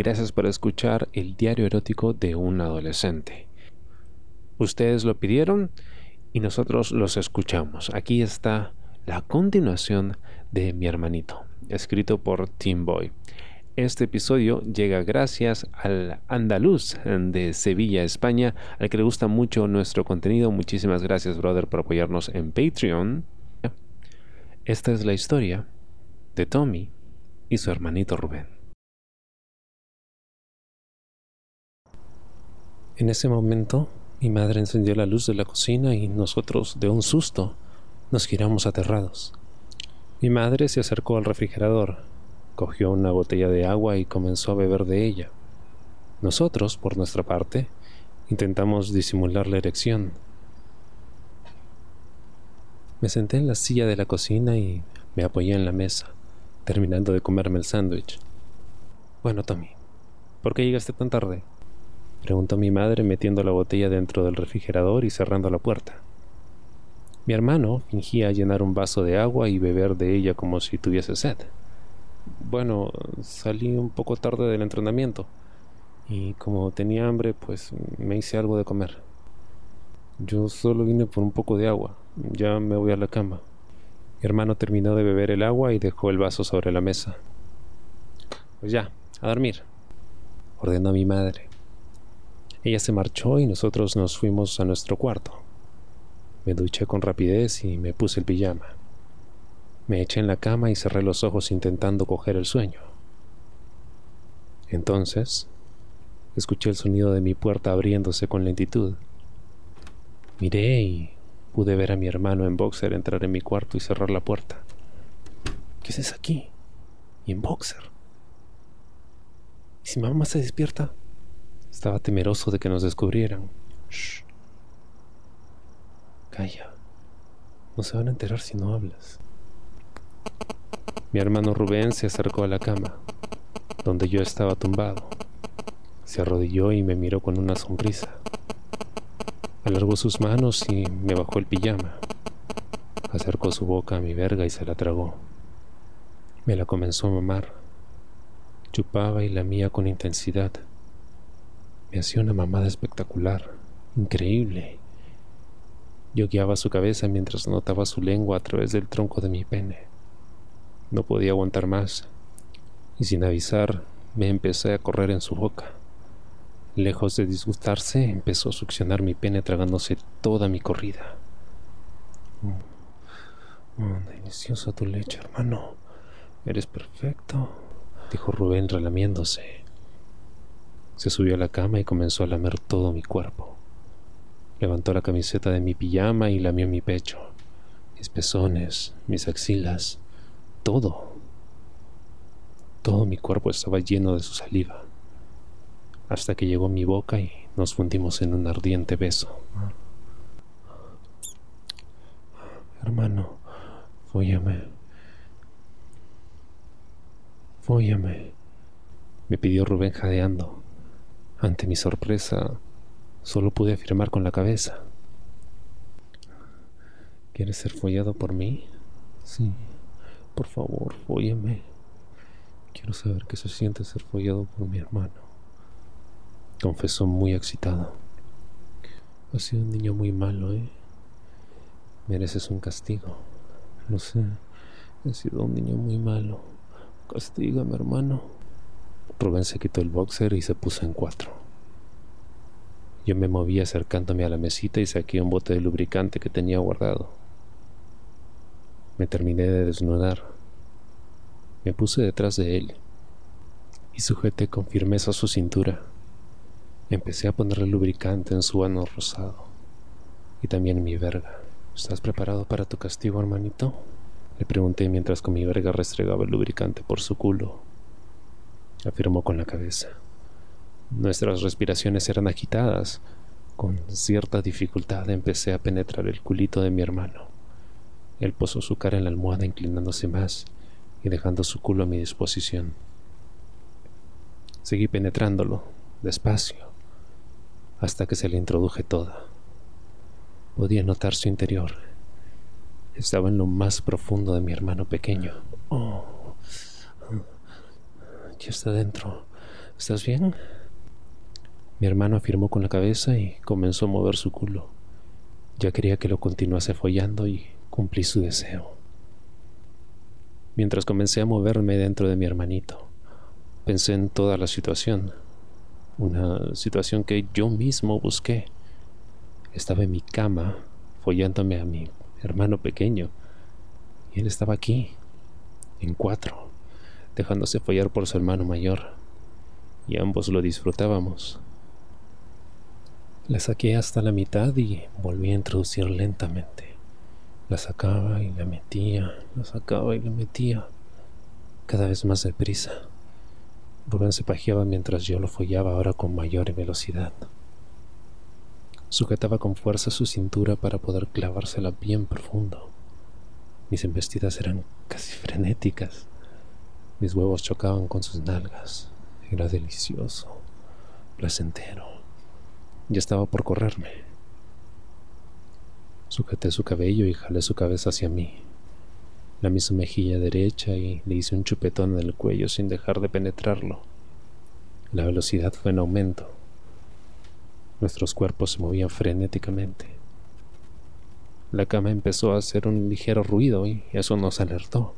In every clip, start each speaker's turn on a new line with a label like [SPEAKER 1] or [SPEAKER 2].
[SPEAKER 1] Gracias por escuchar el diario erótico de un adolescente. Ustedes lo pidieron y nosotros los escuchamos. Aquí está la continuación de Mi hermanito, escrito por Tim Boy. Este episodio llega gracias al andaluz de Sevilla, España, al que le gusta mucho nuestro contenido. Muchísimas gracias, brother, por apoyarnos en Patreon. Esta es la historia de Tommy y su hermanito Rubén. En ese momento, mi madre encendió la luz de la cocina y nosotros, de un susto, nos giramos aterrados. Mi madre se acercó al refrigerador, cogió una botella de agua y comenzó a beber de ella. Nosotros, por nuestra parte, intentamos disimular la erección. Me senté en la silla de la cocina y me apoyé en la mesa, terminando de comerme el sándwich. Bueno, Tommy, ¿por qué llegaste tan tarde? Preguntó mi madre metiendo la botella dentro del refrigerador y cerrando la puerta. Mi hermano fingía llenar un vaso de agua y beber de ella como si tuviese sed. Bueno, salí un poco tarde del entrenamiento y como tenía hambre, pues me hice algo de comer. Yo solo vine por un poco de agua. Ya me voy a la cama. Mi hermano terminó de beber el agua y dejó el vaso sobre la mesa. Pues ya, a dormir, ordenó mi madre. Ella se marchó y nosotros nos fuimos a nuestro cuarto. Me duché con rapidez y me puse el pijama. Me eché en la cama y cerré los ojos intentando coger el sueño. Entonces, escuché el sonido de mi puerta abriéndose con lentitud. Miré y pude ver a mi hermano en boxer entrar en mi cuarto y cerrar la puerta. ¿Qué haces aquí? Y en boxer. ¿Y si mamá se despierta? Estaba temeroso de que nos descubrieran. Shh. Calla. No se van a enterar si no hablas. Mi hermano Rubén se acercó a la cama, donde yo estaba tumbado. Se arrodilló y me miró con una sonrisa. Alargó sus manos y me bajó el pijama. Acercó su boca a mi verga y se la tragó. Me la comenzó a mamar. Chupaba y lamía con intensidad. Me hacía una mamada espectacular, increíble. Yo guiaba su cabeza mientras notaba su lengua a través del tronco de mi pene. No podía aguantar más, y sin avisar me empecé a correr en su boca. Lejos de disgustarse, empezó a succionar mi pene tragándose toda mi corrida. Oh, oh, deliciosa tu leche, hermano. Eres perfecto, dijo Rubén relamiéndose. Se subió a la cama y comenzó a lamer todo mi cuerpo. Levantó la camiseta de mi pijama y lamió mi pecho, mis pezones, mis axilas, todo. Todo mi cuerpo estaba lleno de su saliva, hasta que llegó mi boca y nos fundimos en un ardiente beso. Hermano, fóllame. Fóllame, me pidió Rubén jadeando. Ante mi sorpresa, solo pude afirmar con la cabeza. ¿Quieres ser follado por mí? Sí. Por favor, fóllame. Quiero saber qué se siente ser follado por mi hermano. Confesó muy excitado. Has sido un niño muy malo, ¿eh? Mereces un castigo. Lo sé. He sido un niño muy malo. Castígame, hermano. Rubén se quitó el boxer y se puso en cuatro. Yo me moví acercándome a la mesita y saqué un bote de lubricante que tenía guardado. Me terminé de desnudar. Me puse detrás de él y sujeté con firmeza su cintura. Empecé a ponerle lubricante en su ano rosado y también en mi verga. ¿Estás preparado para tu castigo, hermanito? Le pregunté mientras con mi verga restregaba el lubricante por su culo afirmó con la cabeza. Nuestras respiraciones eran agitadas. Con cierta dificultad empecé a penetrar el culito de mi hermano. Él posó su cara en la almohada inclinándose más y dejando su culo a mi disposición. Seguí penetrándolo, despacio, hasta que se le introduje toda. Podía notar su interior. Estaba en lo más profundo de mi hermano pequeño. Oh ya está dentro. ¿Estás bien? Mi hermano afirmó con la cabeza y comenzó a mover su culo. Ya quería que lo continuase follando y cumplí su deseo. Mientras comencé a moverme dentro de mi hermanito, pensé en toda la situación, una situación que yo mismo busqué. Estaba en mi cama follándome a mi hermano pequeño y él estaba aquí, en cuatro, dejándose follar por su hermano mayor y ambos lo disfrutábamos. La saqué hasta la mitad y volví a introducir lentamente. La sacaba y la metía, la sacaba y la metía, cada vez más deprisa. Rubén se pajeaba mientras yo lo follaba ahora con mayor velocidad. Sujetaba con fuerza su cintura para poder clavársela bien profundo. Mis embestidas eran casi frenéticas. Mis huevos chocaban con sus nalgas. Era delicioso, placentero. Ya estaba por correrme. Sujeté su cabello y jalé su cabeza hacia mí. Lamí su mejilla derecha y le hice un chupetón en el cuello sin dejar de penetrarlo. La velocidad fue en aumento. Nuestros cuerpos se movían frenéticamente. La cama empezó a hacer un ligero ruido y eso nos alertó.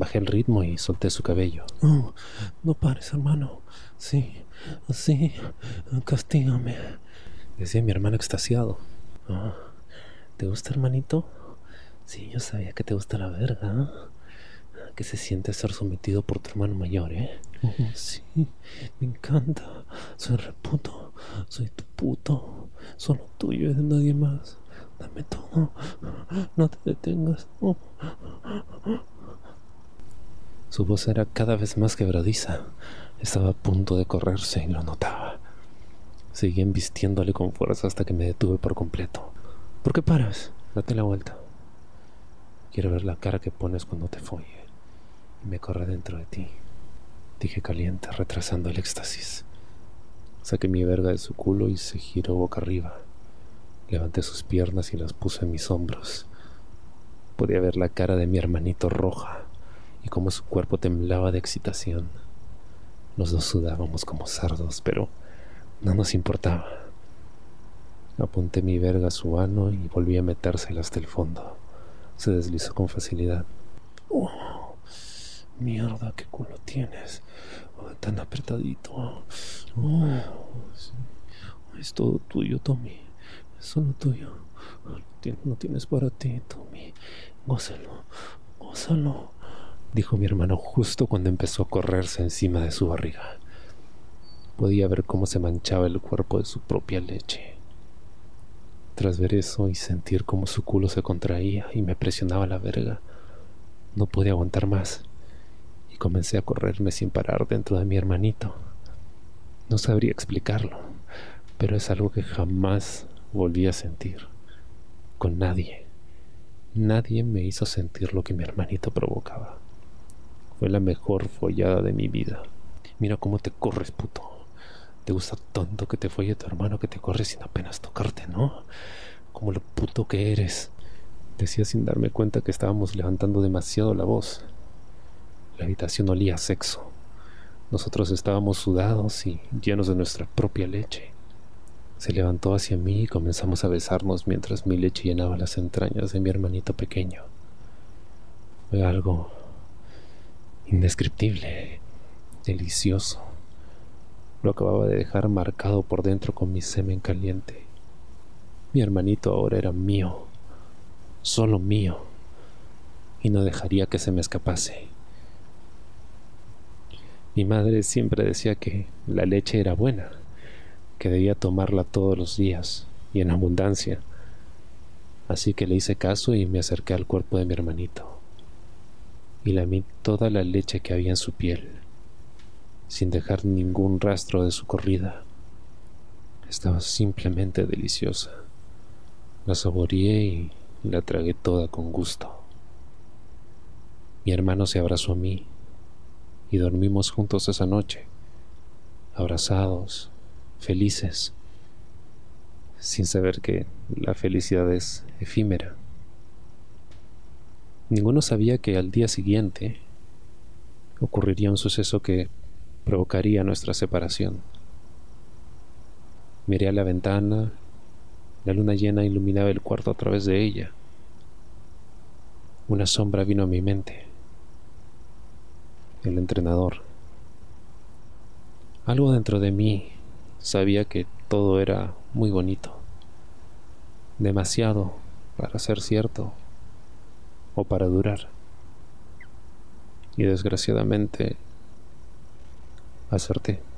[SPEAKER 1] Bajé el ritmo y solté su cabello. No, no pares, hermano. Sí, sí, castígame decía mi hermano extasiado. ¿Te gusta, hermanito? Sí, yo sabía que te gusta la verga. Que se siente ser sometido por tu hermano mayor, ¿eh? sí, me encanta. Soy reputo. Soy tu puto. Solo tuyo y de nadie más. Dame todo. No te detengas. Su voz era cada vez más quebradiza. Estaba a punto de correrse y lo notaba. Seguí embistiéndole con fuerza hasta que me detuve por completo. ¿Por qué paras? Date la vuelta. Quiero ver la cara que pones cuando te folle. Y me corre dentro de ti. Dije caliente, retrasando el éxtasis. Saqué mi verga de su culo y se giró boca arriba. Levanté sus piernas y las puse en mis hombros. Podía ver la cara de mi hermanito roja y cómo su cuerpo temblaba de excitación. Los dos sudábamos como sardos, pero no nos importaba. Apunté mi verga a su ano y volví a metérsela hasta el fondo. Se deslizó con facilidad. Oh, mierda, qué culo tienes. Oh, tan apretadito. Oh, Es todo tuyo, Tommy. Es solo tuyo. No tienes para ti, Tommy. Gózalo, gózalo. Dijo mi hermano justo cuando empezó a correrse encima de su barriga. Podía ver cómo se manchaba el cuerpo de su propia leche. Tras ver eso y sentir cómo su culo se contraía y me presionaba la verga, no pude aguantar más y comencé a correrme sin parar dentro de mi hermanito. No sabría explicarlo, pero es algo que jamás volví a sentir. Con nadie. Nadie me hizo sentir lo que mi hermanito provocaba. Fue la mejor follada de mi vida. Mira cómo te corres, puto. Te gusta tanto que te folle tu hermano que te corre sin apenas tocarte, ¿no? Como lo puto que eres. Decía sin darme cuenta que estábamos levantando demasiado la voz. La habitación olía a sexo. Nosotros estábamos sudados y llenos de nuestra propia leche. Se levantó hacia mí y comenzamos a besarnos mientras mi leche llenaba las entrañas de mi hermanito pequeño. Fue algo indescriptible, delicioso. Lo acababa de dejar marcado por dentro con mi semen caliente. Mi hermanito ahora era mío, solo mío, y no dejaría que se me escapase. Mi madre siempre decía que la leche era buena, que debía tomarla todos los días y en abundancia. Así que le hice caso y me acerqué al cuerpo de mi hermanito y lamí toda la leche que había en su piel sin dejar ningún rastro de su corrida. Estaba simplemente deliciosa. La saboreé y la tragué toda con gusto. Mi hermano se abrazó a mí y dormimos juntos esa noche, abrazados, felices, sin saber que la felicidad es efímera. Ninguno sabía que al día siguiente ocurriría un suceso que provocaría nuestra separación. Miré a la ventana, la luna llena iluminaba el cuarto a través de ella. Una sombra vino a mi mente. El entrenador. Algo dentro de mí sabía que todo era muy bonito. Demasiado para ser cierto o para durar. Y desgraciadamente acerté.